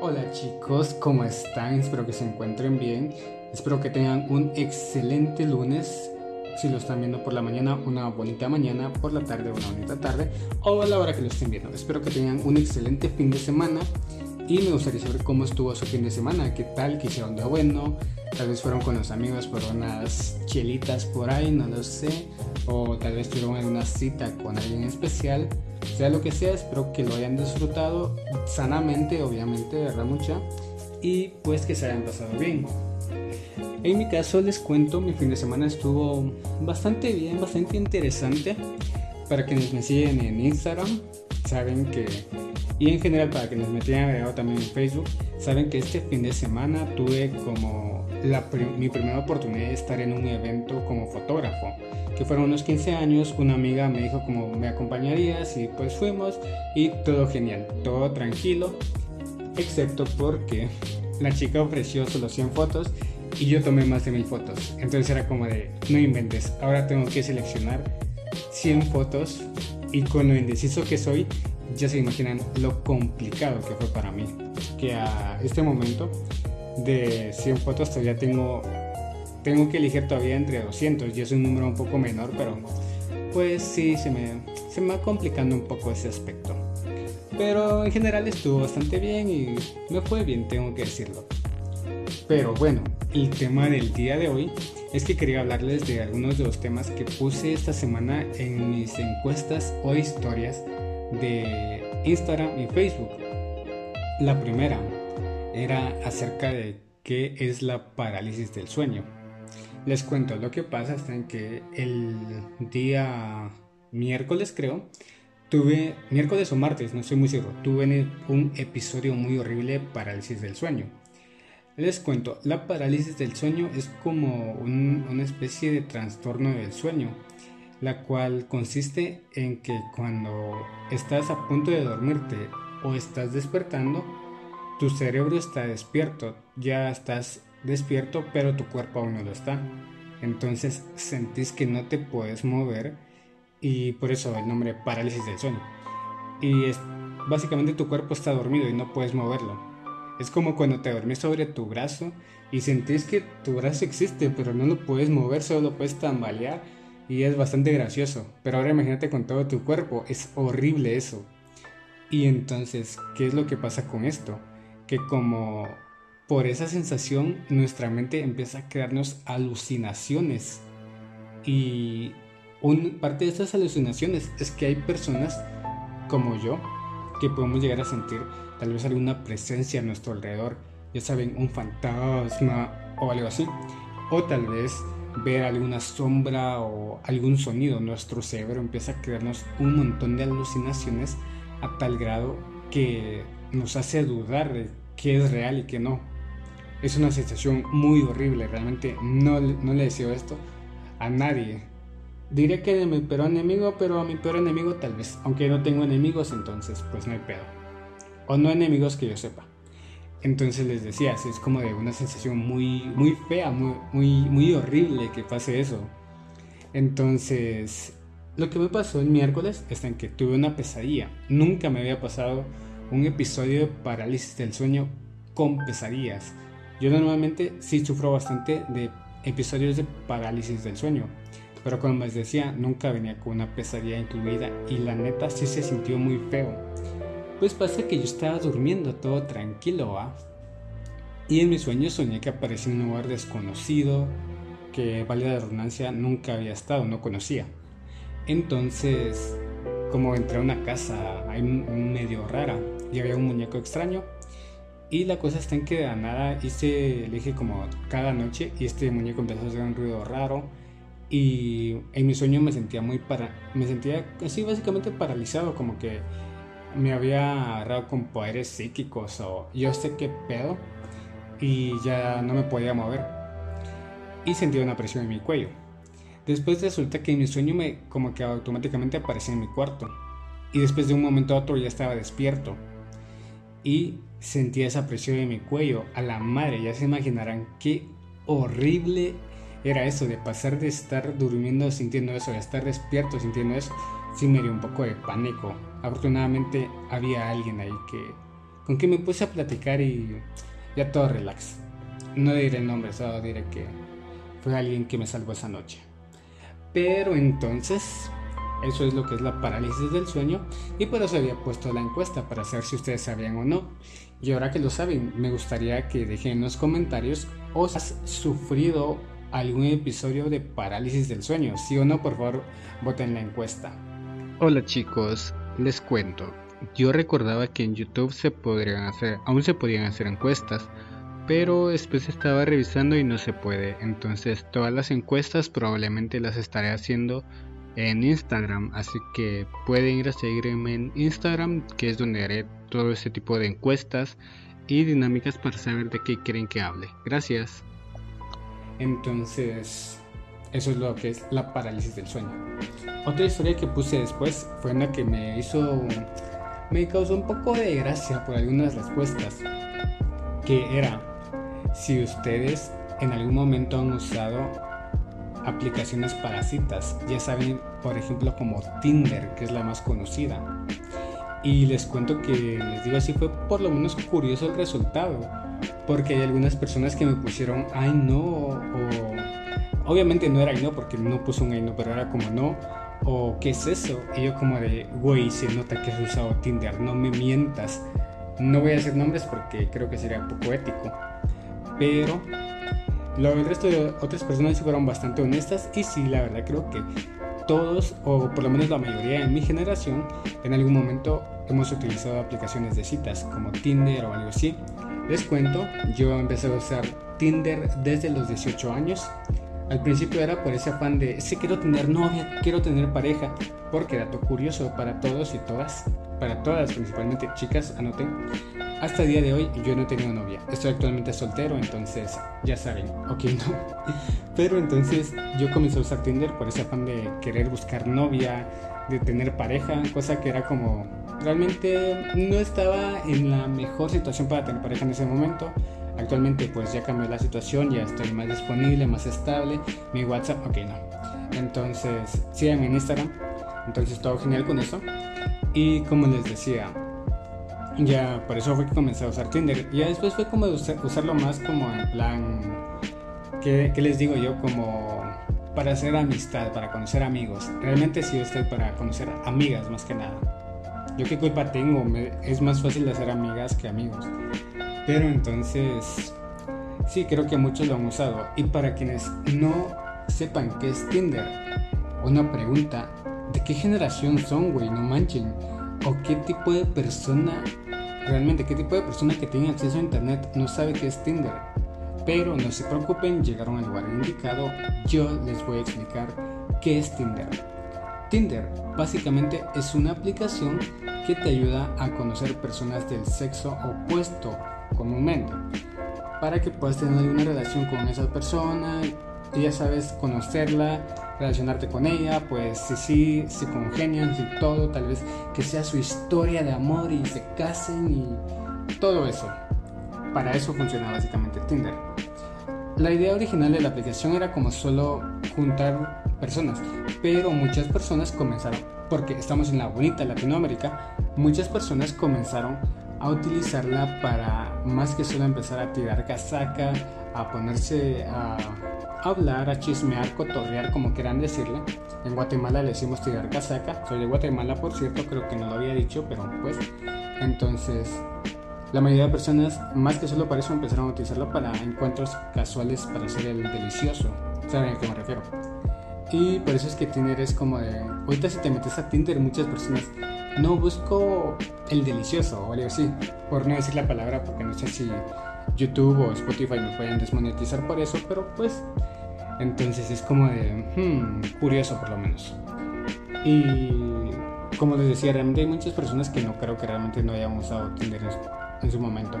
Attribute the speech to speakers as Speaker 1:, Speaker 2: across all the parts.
Speaker 1: Hola chicos, ¿cómo están? Espero que se encuentren bien. Espero que tengan un excelente lunes. Si lo están viendo por la mañana, una bonita mañana, por la tarde, una bonita tarde, o a la hora que lo estén viendo. Espero que tengan un excelente fin de semana. Y me gustaría saber cómo estuvo su fin de semana, qué tal, qué hicieron de bueno. Tal vez fueron con los amigos por unas chelitas por ahí, no lo sé. O tal vez tuvieron una cita con alguien especial. Sea lo que sea, espero que lo hayan disfrutado sanamente, obviamente, ¿verdad? Mucha. Y pues que se hayan pasado bien. En mi caso les cuento, mi fin de semana estuvo bastante bien, bastante interesante. Para quienes me siguen en Instagram, saben que y en general, para quienes me tienen agregado también en Facebook, saben que este fin de semana tuve como la, mi primera oportunidad de estar en un evento como fotógrafo, que fueron unos 15 años. Una amiga me dijo como me acompañarías y pues fuimos y todo genial, todo tranquilo, excepto porque la chica ofreció solo 100 fotos y yo tomé más de 1000 fotos. Entonces era como de, no inventes, ahora tengo que seleccionar 100 fotos y con lo indeciso que soy, ya se imaginan lo complicado que fue para mí. Que a este momento de 100 fotos todavía tengo, tengo que elegir todavía entre 200 y es un número un poco menor, pero pues sí, se me, se me va complicando un poco ese aspecto. Pero en general estuvo bastante bien y me fue bien, tengo que decirlo. Pero bueno, el tema del día de hoy es que quería hablarles de algunos de los temas que puse esta semana en mis encuestas o historias de Instagram y Facebook. La primera era acerca de qué es la parálisis del sueño. Les cuento, lo que pasa es que el día miércoles creo, tuve, miércoles o martes, no estoy muy seguro, tuve un episodio muy horrible de parálisis del sueño. Les cuento, la parálisis del sueño es como una especie de trastorno del sueño la cual consiste en que cuando estás a punto de dormirte o estás despertando, tu cerebro está despierto, ya estás despierto, pero tu cuerpo aún no lo está. Entonces sentís que no te puedes mover y por eso el nombre parálisis del sueño. Y es, básicamente tu cuerpo está dormido y no puedes moverlo. Es como cuando te dormís sobre tu brazo y sentís que tu brazo existe, pero no lo puedes mover, solo lo puedes tambalear y es bastante gracioso. Pero ahora imagínate con todo tu cuerpo, es horrible eso. Y entonces, ¿qué es lo que pasa con esto? Que como por esa sensación nuestra mente empieza a crearnos alucinaciones. Y un, parte de estas alucinaciones es que hay personas como yo que podemos llegar a sentir tal vez alguna presencia a nuestro alrededor. Ya saben, un fantasma o algo así. O tal vez ver alguna sombra o algún sonido, nuestro cerebro empieza a crearnos un montón de alucinaciones a tal grado que nos hace dudar de qué es real y qué no. Es una sensación muy horrible, realmente no, no le deseo esto a nadie. Diré que de mi peor enemigo, pero a mi peor enemigo tal vez, aunque no tengo enemigos entonces pues no hay pedo. O no enemigos que yo sepa. Entonces les decía, es como de una sensación muy, muy fea, muy, muy, muy horrible que pase eso. Entonces, lo que me pasó el miércoles es en que tuve una pesadilla. Nunca me había pasado un episodio de parálisis del sueño con pesadillas. Yo normalmente sí sufro bastante de episodios de parálisis del sueño. Pero como les decía, nunca venía con una pesadilla incluida y la neta sí se sintió muy feo. Pues pasa que yo estaba durmiendo todo tranquilo. Y en mis sueños soñé que aparecía en un lugar desconocido, que, vale la redundancia, nunca había estado, no conocía. Entonces, como entré a una casa medio rara y había un muñeco extraño, y la cosa está en que de nada hice, le dije como cada noche, y este muñeco empezó a hacer un ruido raro, y en mi sueño me sentía muy para, me sentía así básicamente paralizado, como que me había agarrado con poderes psíquicos o yo sé qué pedo y ya no me podía mover. Y sentía una presión en mi cuello. Después resulta que mi sueño me como que automáticamente aparecía en mi cuarto. Y después de un momento a otro ya estaba despierto. Y sentía esa presión en mi cuello. A la madre, ya se imaginarán qué horrible era eso de pasar de estar durmiendo sintiendo eso, de estar despierto sintiendo eso, sí me dio un poco de pánico afortunadamente había alguien ahí que con quien me puse a platicar y ya todo relax. No diré el nombre, solo diré que fue alguien que me salvó esa noche. Pero entonces, eso es lo que es la parálisis del sueño y por eso había puesto la encuesta para saber si ustedes sabían o no. Y ahora que lo saben, me gustaría que dejen en los comentarios o has sufrido algún episodio de parálisis del sueño. Si o no, por favor, voten la encuesta.
Speaker 2: Hola chicos, les cuento. Yo recordaba que en YouTube se podrían hacer, aún se podían hacer encuestas, pero después estaba revisando y no se puede. Entonces todas las encuestas probablemente las estaré haciendo en Instagram, así que pueden ir a seguirme en Instagram, que es donde haré todo ese tipo de encuestas y dinámicas para saber de qué quieren que hable. Gracias.
Speaker 1: Entonces, eso es lo que es la parálisis del sueño. Otra historia que puse después fue una que me hizo, me causó un poco de gracia por algunas respuestas, que era, si ustedes en algún momento han usado aplicaciones para citas, ya saben, por ejemplo, como Tinder, que es la más conocida. Y les cuento que, les digo así, fue por lo menos curioso el resultado porque hay algunas personas que me pusieron ay no o obviamente no era ay no porque no puso un ay no pero era como no o qué es eso y yo como de güey se nota que has usado Tinder no me mientas. No voy a decir nombres porque creo que sería poco ético. Pero lo, el resto de otras personas fueron bastante honestas y sí la verdad creo que todos o por lo menos la mayoría en mi generación en algún momento hemos utilizado aplicaciones de citas como Tinder o algo así. Les cuento, yo empecé a usar Tinder desde los 18 años. Al principio era por ese afán de, sí quiero tener novia, quiero tener pareja, porque dato curioso para todos y todas, para todas principalmente chicas, anoten, hasta el día de hoy yo no he tenido novia. Estoy actualmente soltero, entonces ya saben, ok, no. Pero entonces yo comencé a usar Tinder por ese afán de querer buscar novia, de tener pareja, cosa que era como realmente no estaba en la mejor situación para tener pareja en ese momento. Actualmente pues ya cambió la situación, ya estoy más disponible, más estable. Mi WhatsApp, ok, no. Entonces, síganme en Instagram. Entonces todo genial con eso. Y como les decía, ya por eso fue que comencé a usar Tinder. Y después fue como usarlo más como en plan, ¿qué, ¿qué, les digo yo? Como para hacer amistad, para conocer amigos. Realmente sí estoy para conocer amigas más que nada. Yo qué culpa tengo, es más fácil hacer amigas que amigos. Pero entonces, sí, creo que muchos lo han usado. Y para quienes no sepan qué es Tinder, una pregunta, ¿de qué generación son, güey? No manchen. ¿O qué tipo de persona, realmente, qué tipo de persona que tiene acceso a Internet no sabe qué es Tinder? Pero no se preocupen, llegaron al lugar indicado, yo les voy a explicar qué es Tinder. Tinder básicamente es una aplicación que te ayuda a conocer personas del sexo opuesto comúnmente para que puedas tener una relación con esa persona y ya sabes conocerla, relacionarte con ella, pues si sí, si congenian, si todo, tal vez que sea su historia de amor y se casen y todo eso. Para eso funciona básicamente Tinder. La idea original de la aplicación era como solo juntar personas, pero muchas personas comenzaron, porque estamos en la bonita Latinoamérica, muchas personas comenzaron a utilizarla para más que solo empezar a tirar casaca, a ponerse a hablar, a chismear, cotorrear, como quieran decirle. En Guatemala le decimos tirar casaca. Soy de Guatemala, por cierto, creo que no lo había dicho, pero pues. Entonces, la mayoría de personas, más que solo para eso, empezaron a utilizarlo para encuentros casuales para hacer el delicioso. ¿Saben a qué me refiero? Y por eso es que Tinder es como de. Ahorita, si te metes a Tinder, muchas personas no busco el delicioso o algo así, por no decir la palabra, porque no sé si YouTube o Spotify me pueden desmonetizar por eso, pero pues. Entonces es como de. Hmm, curioso por lo menos. Y como les decía, realmente hay muchas personas que no creo que realmente no hayan usado Tinder en su momento.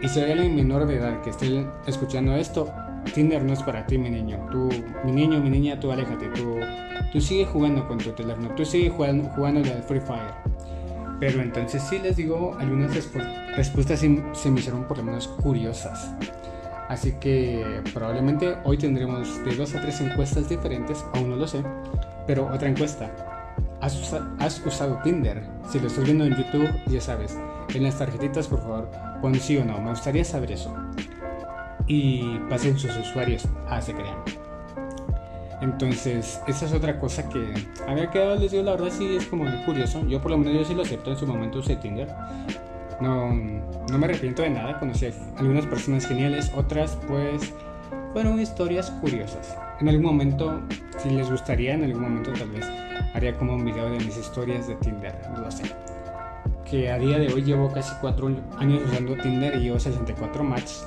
Speaker 1: Y si hay alguien menor de edad que esté escuchando esto, Tinder no es para ti, mi niño. Tú, mi niño, mi niña, tú aléjate. Tú, tú sigue jugando con tu teléfono. Tú sigue jugando, jugando de Free Fire. Pero entonces sí les digo, algunas respuestas se me hicieron por lo menos curiosas. Así que probablemente hoy tendremos de dos a tres encuestas diferentes, aún no lo sé. Pero otra encuesta. ¿Has, ¿Has usado Tinder? Si lo estás viendo en YouTube, ya sabes, en las tarjetitas, por favor, pon sí o no. Me gustaría saber eso. Y pasen sus usuarios a ese crean. Entonces, esa es otra cosa que había quedado, les digo, la verdad sí es como muy curioso. Yo por lo menos yo sí lo acepto, en su momento usé Tinder. No, no me arrepiento de nada, conocí a algunas personas geniales, otras pues fueron historias curiosas. En algún momento, si les gustaría, en algún momento tal vez haría como un video de mis historias de Tinder, no lo sé. Que a día de hoy llevo casi 4 años usando Tinder y llevo 64 matches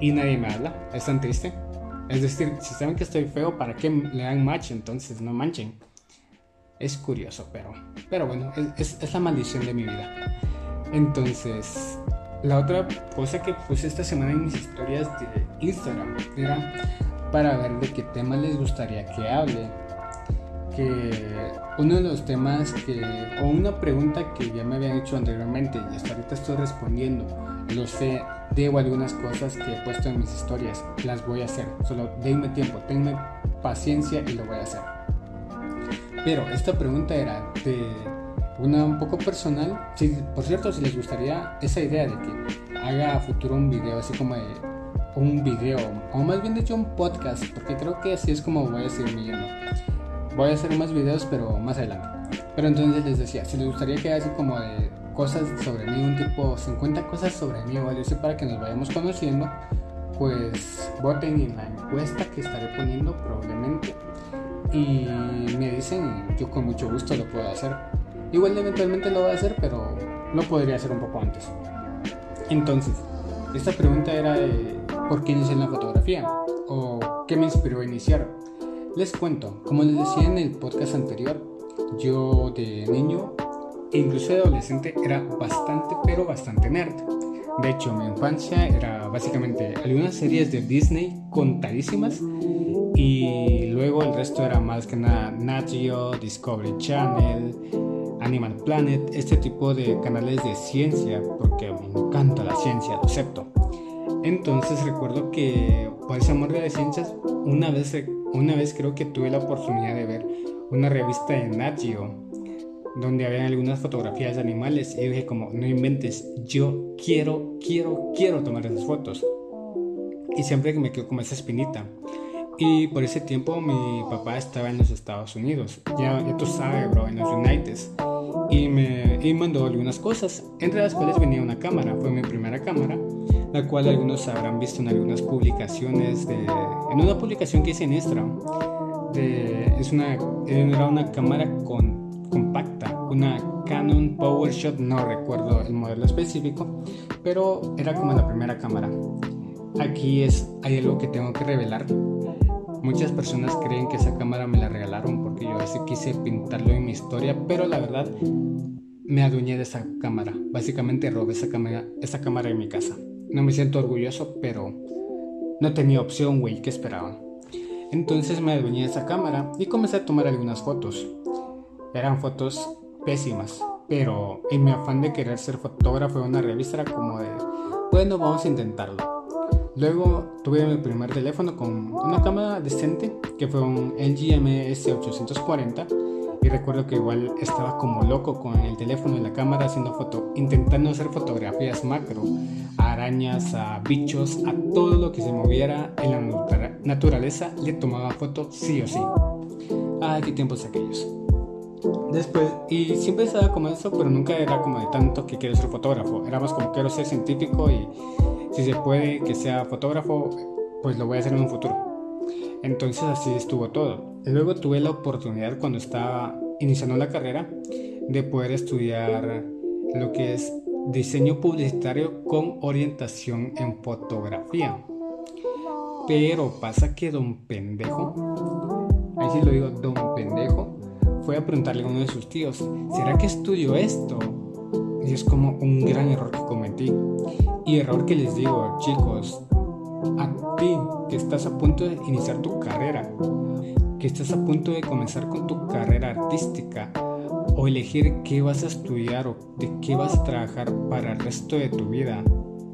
Speaker 1: y nadie me habla, es tan triste. Es decir, si saben que estoy feo, ¿para qué le dan match? Entonces no manchen. Es curioso, pero, pero bueno, es, es la maldición de mi vida. Entonces, la otra cosa que puse esta semana en mis historias de Instagram era para ver de qué tema les gustaría que hable. Que uno de los temas que, o una pregunta que ya me habían hecho anteriormente y hasta ahorita estoy respondiendo, lo sé, debo algunas cosas que he puesto en mis historias, las voy a hacer, solo denme tiempo, tenme paciencia y lo voy a hacer. Pero esta pregunta era de una un poco personal. Sí, por cierto, si les gustaría esa idea de que haga a futuro un video, así como de un video, o más bien dicho un podcast, porque creo que así es como voy a seguir yendo. Voy a hacer más videos, pero más adelante. Pero entonces les decía, si les gustaría que así como de cosas sobre mí, un tipo 50 cosas sobre mí así para que nos vayamos conociendo, pues voten en la encuesta que estaré poniendo probablemente y me dicen yo con mucho gusto lo puedo hacer. Igual eventualmente lo voy a hacer, pero lo podría hacer un poco antes. Entonces, esta pregunta era de ¿por qué inicié en la fotografía? ¿O qué me inspiró a iniciar? Les cuento, como les decía en el podcast anterior, yo de niño e incluso de adolescente era bastante, pero bastante nerd. De hecho, mi infancia era básicamente algunas series de Disney contadísimas y luego el resto era más que nada Nat Geo, Discovery Channel, Animal Planet, este tipo de canales de ciencia, porque me encanta la ciencia, lo acepto. Entonces recuerdo que por ese amor de las ciencias, una vez, una vez creo que tuve la oportunidad de ver una revista de Nat Geo donde había algunas fotografías de animales y dije como, no inventes, yo quiero, quiero, quiero tomar esas fotos. Y siempre que me quedo como esa espinita. Y por ese tiempo mi papá estaba en los Estados Unidos, ya, tú sabes, bro, en los United. Y me y mandó algunas cosas, entre las cuales venía una cámara, fue mi primera cámara, la cual algunos habrán visto en algunas publicaciones, en una publicación que hice en Instagram. Es una, era una cámara con, una Canon PowerShot, no recuerdo el modelo específico, pero era como la primera cámara. Aquí es, hay algo que tengo que revelar Muchas personas creen que esa cámara me la regalaron porque yo así quise pintarlo en mi historia, pero la verdad me adueñé de esa cámara. Básicamente robé esa cámara, esa cámara en mi casa. No me siento orgulloso, pero no tenía opción, güey, ¿qué esperaban? Entonces me adueñé de esa cámara y comencé a tomar algunas fotos. Eran fotos pésimas, pero en mi afán de querer ser fotógrafo de una revista era como de, bueno, vamos a intentarlo. Luego tuve mi primer teléfono con una cámara decente que fue un LG MS840 y recuerdo que igual estaba como loco con el teléfono y la cámara haciendo foto, intentando hacer fotografías macro, a arañas, a bichos, a todo lo que se moviera en la naturaleza le tomaba foto sí o sí. Ay, qué tiempos aquellos. Después, y siempre estaba como eso, pero nunca era como de tanto que quiero ser fotógrafo. Era más como quiero ser científico y si se puede que sea fotógrafo, pues lo voy a hacer en un futuro. Entonces así estuvo todo. Luego tuve la oportunidad cuando estaba iniciando la carrera de poder estudiar lo que es diseño publicitario con orientación en fotografía. Pero pasa que don pendejo, ahí sí lo digo, don pendejo, fue a preguntarle a uno de sus tíos, ¿será que estudio esto? Y es como un gran error que cometí. Y error que les digo, chicos, a ti que estás a punto de iniciar tu carrera, que estás a punto de comenzar con tu carrera artística o elegir qué vas a estudiar o de qué vas a trabajar para el resto de tu vida,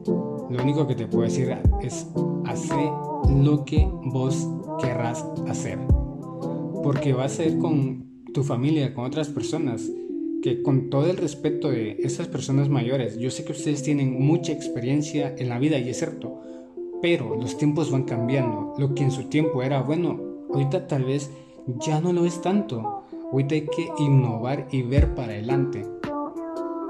Speaker 1: lo único que te puedo decir es hacer lo que vos querrás hacer. Porque va a ser con tu familia, con otras personas que con todo el respeto de esas personas mayores, yo sé que ustedes tienen mucha experiencia en la vida y es cierto, pero los tiempos van cambiando. Lo que en su tiempo era bueno, ahorita tal vez ya no lo es tanto. Ahorita hay que innovar y ver para adelante.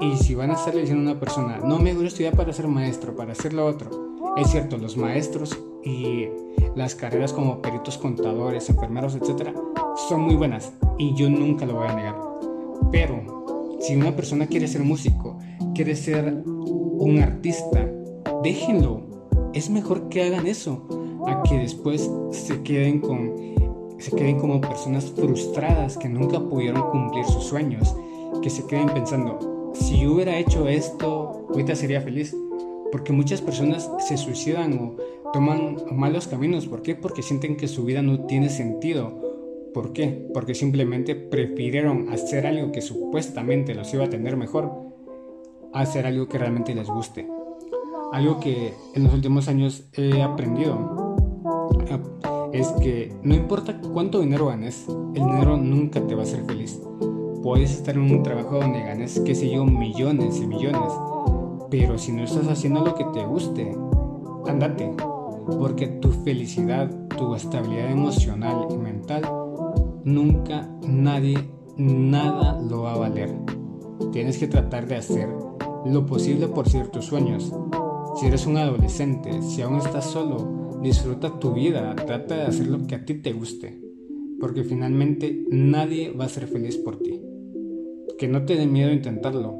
Speaker 1: Y si van a estarle diciendo a una persona, no me gusta estudiar para ser maestro, para hacer lo otro. Es cierto, los maestros y las carreras como peritos contadores, enfermeros, etcétera, son muy buenas y yo nunca lo voy a negar. Pero si una persona quiere ser músico, quiere ser un artista, déjenlo. Es mejor que hagan eso a que después se queden con se queden como personas frustradas que nunca pudieron cumplir sus sueños, que se queden pensando, si hubiera hecho esto, ahorita sería feliz. Porque muchas personas se suicidan o toman malos caminos. ¿Por qué? Porque sienten que su vida no tiene sentido. ¿Por qué? Porque simplemente prefirieron hacer algo que supuestamente los iba a tener mejor a hacer algo que realmente les guste. Algo que en los últimos años he aprendido es que no importa cuánto dinero ganes, el dinero nunca te va a hacer feliz. Puedes estar en un trabajo donde ganes, qué sé yo, millones y millones. Pero si no estás haciendo lo que te guste, andate. Porque tu felicidad, tu estabilidad emocional y mental, nunca nadie, nada lo va a valer. Tienes que tratar de hacer lo posible por ciertos sueños. Si eres un adolescente, si aún estás solo, disfruta tu vida, trata de hacer lo que a ti te guste, porque finalmente nadie va a ser feliz por ti que no te dé miedo intentarlo.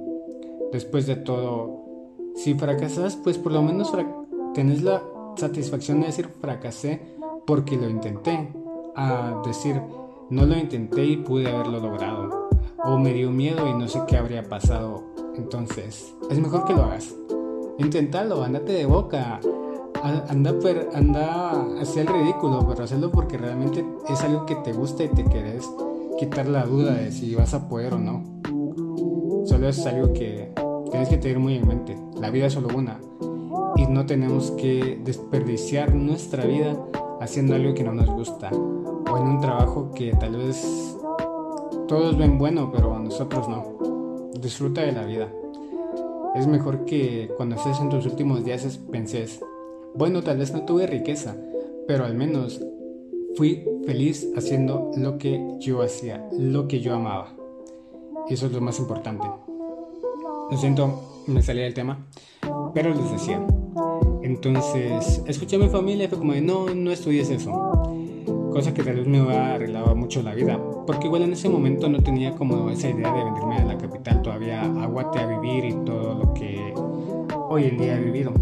Speaker 1: Después de todo, si fracasas, pues por lo menos tenés la satisfacción de decir fracasé porque lo intenté. A decir, no lo intenté y pude haberlo logrado. O me dio miedo y no sé qué habría pasado. Entonces, es mejor que lo hagas. Inténtalo, andate de boca. Anda, per, anda hacia el ridículo, pero hazlo porque realmente es algo que te gusta y te querés quitar la duda de si vas a poder o no. Solo es algo que tienes que tener muy en mente. La vida es solo una y no tenemos que desperdiciar nuestra vida haciendo algo que no nos gusta o en un trabajo que tal vez todos ven bueno, pero nosotros no. Disfruta de la vida. Es mejor que cuando estés en tus últimos días penses, bueno, tal vez no tuve riqueza, pero al menos fui feliz haciendo lo que yo hacía, lo que yo amaba. Eso es lo más importante. Lo siento, me salía del tema, pero les decía. Entonces, escuché a mi familia y fue como de, no, no estudies eso. Cosa que tal vez me arreglaba mucho la vida, porque igual en ese momento no tenía como esa idea de venirme a la capital todavía a Guate a vivir y todo lo que hoy en día he vivido.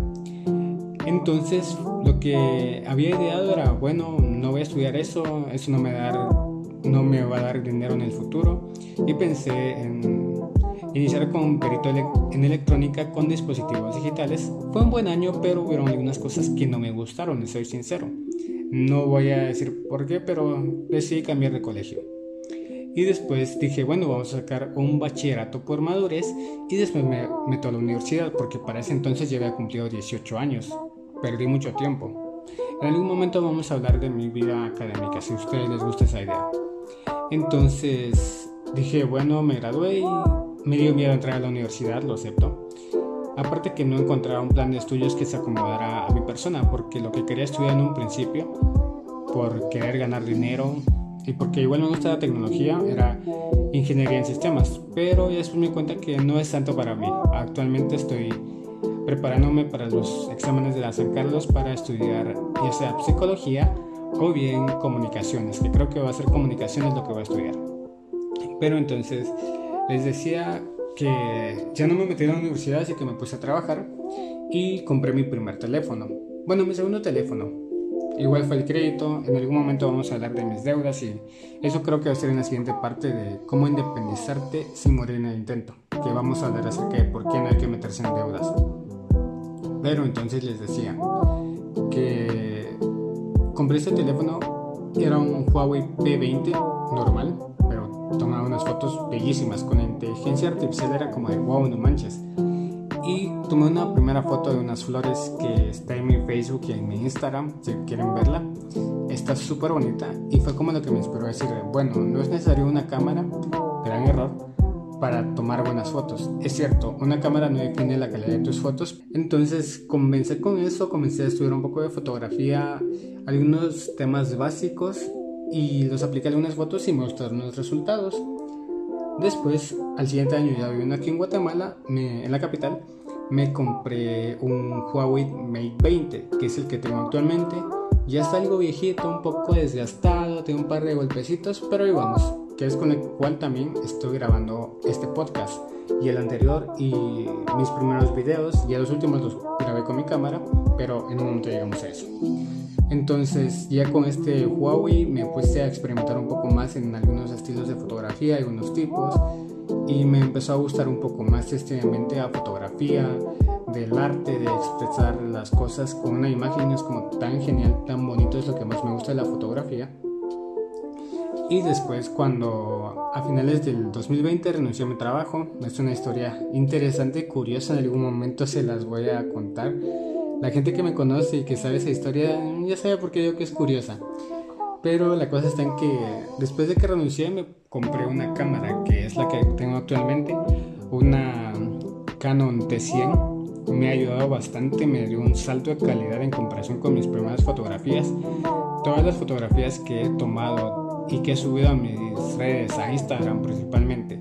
Speaker 1: Entonces, lo que había ideado era, bueno, no voy a estudiar eso, eso no me, dar, no me va a dar dinero en el futuro. Y pensé en iniciar con perito en electrónica con dispositivos digitales. Fue un buen año, pero hubieron algunas cosas que no me gustaron, soy sincero. No voy a decir por qué, pero decidí cambiar de colegio. Y después dije, bueno, vamos a sacar un bachillerato por madurez y después me meto a la universidad porque para ese entonces ya había cumplido 18 años. Perdí mucho tiempo. En algún momento vamos a hablar de mi vida académica, si a ustedes les gusta esa idea. Entonces dije, bueno, me gradué y me dio miedo entrar a la universidad, lo acepto. Aparte que no encontraba un plan de estudios que se acomodara a mi persona, porque lo que quería estudiar en un principio, por querer ganar dinero y porque igual me gusta la tecnología, era ingeniería en sistemas. Pero ya después me di cuenta que no es tanto para mí. Actualmente estoy preparándome para los exámenes de la San Carlos para estudiar ya sea psicología o bien comunicaciones, que creo que va a ser comunicaciones lo que voy a estudiar. Pero entonces les decía que ya no me metí en la universidad, así que me puse a trabajar y compré mi primer teléfono. Bueno, mi segundo teléfono. Igual fue el crédito, en algún momento vamos a hablar de mis deudas y eso creo que va a ser en la siguiente parte de cómo independizarte sin morir en el intento, que vamos a hablar acerca de por qué no hay que meterse en deudas. Pero entonces les decía que compré este teléfono, era un Huawei P20 normal, tomaba unas fotos bellísimas con inteligencia artificial, era como de wow, no manches. Y tomé una primera foto de unas flores que está en mi Facebook y en mi Instagram, si quieren verla. Está súper bonita y fue como lo que me inspiró a decir, bueno, no es necesario una cámara, gran error, para tomar buenas fotos. Es cierto, una cámara no define la calidad de tus fotos, entonces comencé con eso, comencé a estudiar un poco de fotografía, algunos temas básicos y los apliqué algunas fotos y me los resultados. Después, al siguiente año ya viviendo aquí en Guatemala, en la capital, me compré un Huawei Mate 20, que es el que tengo actualmente. Ya está algo viejito, un poco desgastado, tiene un par de golpecitos, pero ahí vamos, que es con el cual también estoy grabando este podcast. Y el anterior y mis primeros videos, ya los últimos los grabé con mi cámara, pero en un momento llegamos a eso. Entonces ya con este Huawei me puse a experimentar un poco más en algunos estilos de fotografía, algunos tipos, y me empezó a gustar un poco más este ambiente a fotografía, del arte, de expresar las cosas con una imagen, es como tan genial, tan bonito, es lo que más me gusta de la fotografía. Y después cuando a finales del 2020 renuncié a mi trabajo, es una historia interesante curiosa, en algún momento se las voy a contar la gente que me conoce y que sabe esa historia ya sabe por qué digo que es curiosa. Pero la cosa está en que después de que renuncié me compré una cámara que es la que tengo actualmente, una Canon T100. Me ha ayudado bastante, me dio un salto de calidad en comparación con mis primeras fotografías. Todas las fotografías que he tomado y que he subido a mis redes, a Instagram principalmente,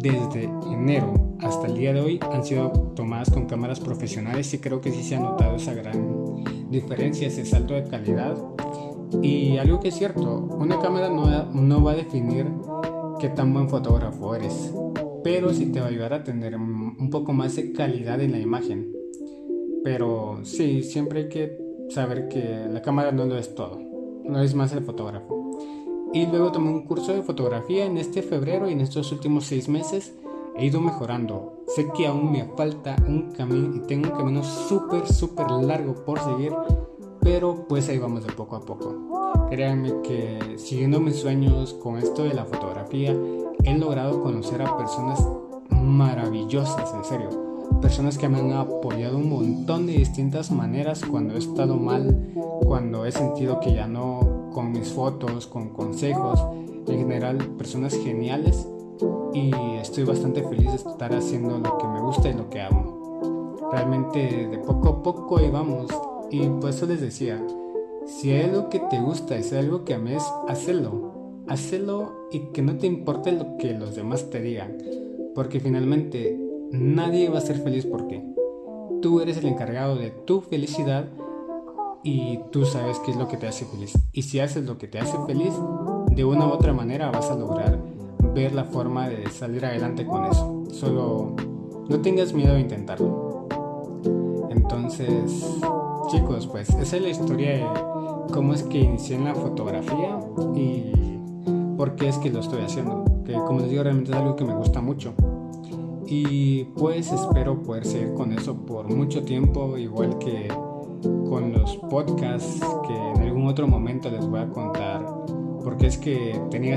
Speaker 1: desde enero hasta el día de hoy han sido tomadas con cámaras profesionales y creo que sí se ha notado esa gran diferencia, ese salto de calidad. Y algo que es cierto, una cámara no, no va a definir qué tan buen fotógrafo eres, pero sí te va a ayudar a tener un poco más de calidad en la imagen. Pero sí, siempre hay que saber que la cámara no lo es todo, no es más el fotógrafo. Y luego tomé un curso de fotografía en este febrero y en estos últimos seis meses he ido mejorando. Sé que aún me falta un camino y tengo un camino súper, súper largo por seguir, pero pues ahí vamos de poco a poco. Créanme que siguiendo mis sueños con esto de la fotografía, he logrado conocer a personas maravillosas, en serio. Personas que me han apoyado un montón de distintas maneras cuando he estado mal, cuando he sentido que ya no con mis fotos, con consejos, en general personas geniales y estoy bastante feliz de estar haciendo lo que me gusta y lo que amo. Realmente de poco a poco ahí vamos y por eso les decía, si hay algo que te gusta, si hay algo que ames, hazlo. Hazlo y que no te importe lo que los demás te digan, porque finalmente nadie va a ser feliz porque tú eres el encargado de tu felicidad y tú sabes qué es lo que te hace feliz. Y si haces lo que te hace feliz, de una u otra manera vas a lograr ver la forma de salir adelante con eso. Solo no tengas miedo de intentarlo. Entonces, chicos, pues esa es la historia de cómo es que inicié en la fotografía y por qué es que lo estoy haciendo. Que como les digo, realmente es algo que me gusta mucho. Y pues espero poder seguir con eso por mucho tiempo, igual que con los podcasts que en algún otro momento les voy a contar. Porque es que tenía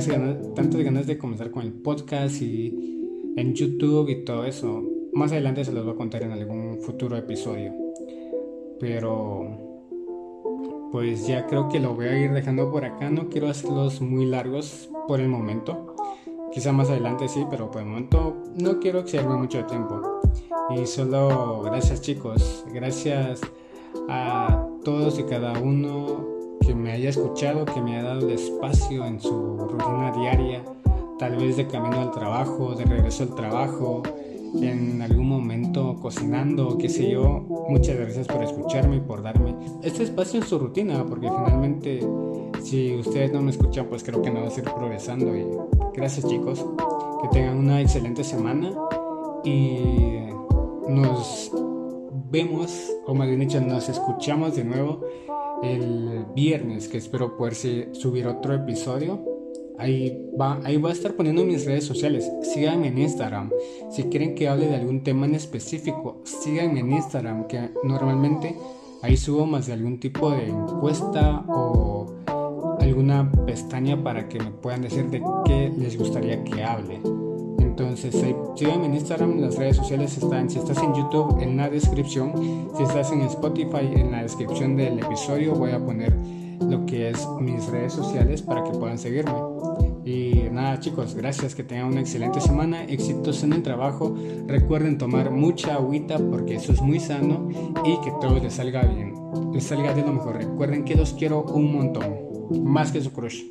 Speaker 1: tantas ganas de comenzar con el podcast y en YouTube y todo eso. Más adelante se los voy a contar en algún futuro episodio. Pero pues ya creo que lo voy a ir dejando por acá. No quiero hacerlos muy largos por el momento. Quizá más adelante sí, pero por el momento no quiero excederme mucho tiempo. Y solo gracias chicos, gracias a todos y cada uno que me haya escuchado, que me haya dado espacio en su rutina diaria, tal vez de camino al trabajo, de regreso al trabajo, en algún momento cocinando, qué sé yo. Muchas gracias por escucharme y por darme este espacio en su rutina, porque finalmente si ustedes no me escuchan, pues creo que no va a seguir progresando. Y gracias chicos, que tengan una excelente semana y nos vemos, o más bien nos escuchamos de nuevo el viernes, que espero poder subir otro episodio. Ahí va, ahí voy a estar poniendo mis redes sociales. Síganme en Instagram. Si quieren que hable de algún tema en específico, síganme en Instagram, que normalmente ahí subo más de algún tipo de encuesta o alguna pestaña para que me puedan decir de qué les gustaría que hable. Entonces, síganme en Instagram, las redes sociales están, si estás en YouTube, en la descripción, si estás en Spotify, en la descripción del episodio voy a poner lo que es mis redes sociales para que puedan seguirme. Y nada chicos, gracias, que tengan una excelente semana, éxitos en el trabajo, recuerden tomar mucha agüita porque eso es muy sano y que todo les salga bien, les salga de lo mejor. Recuerden que los quiero un montón, más que su crush.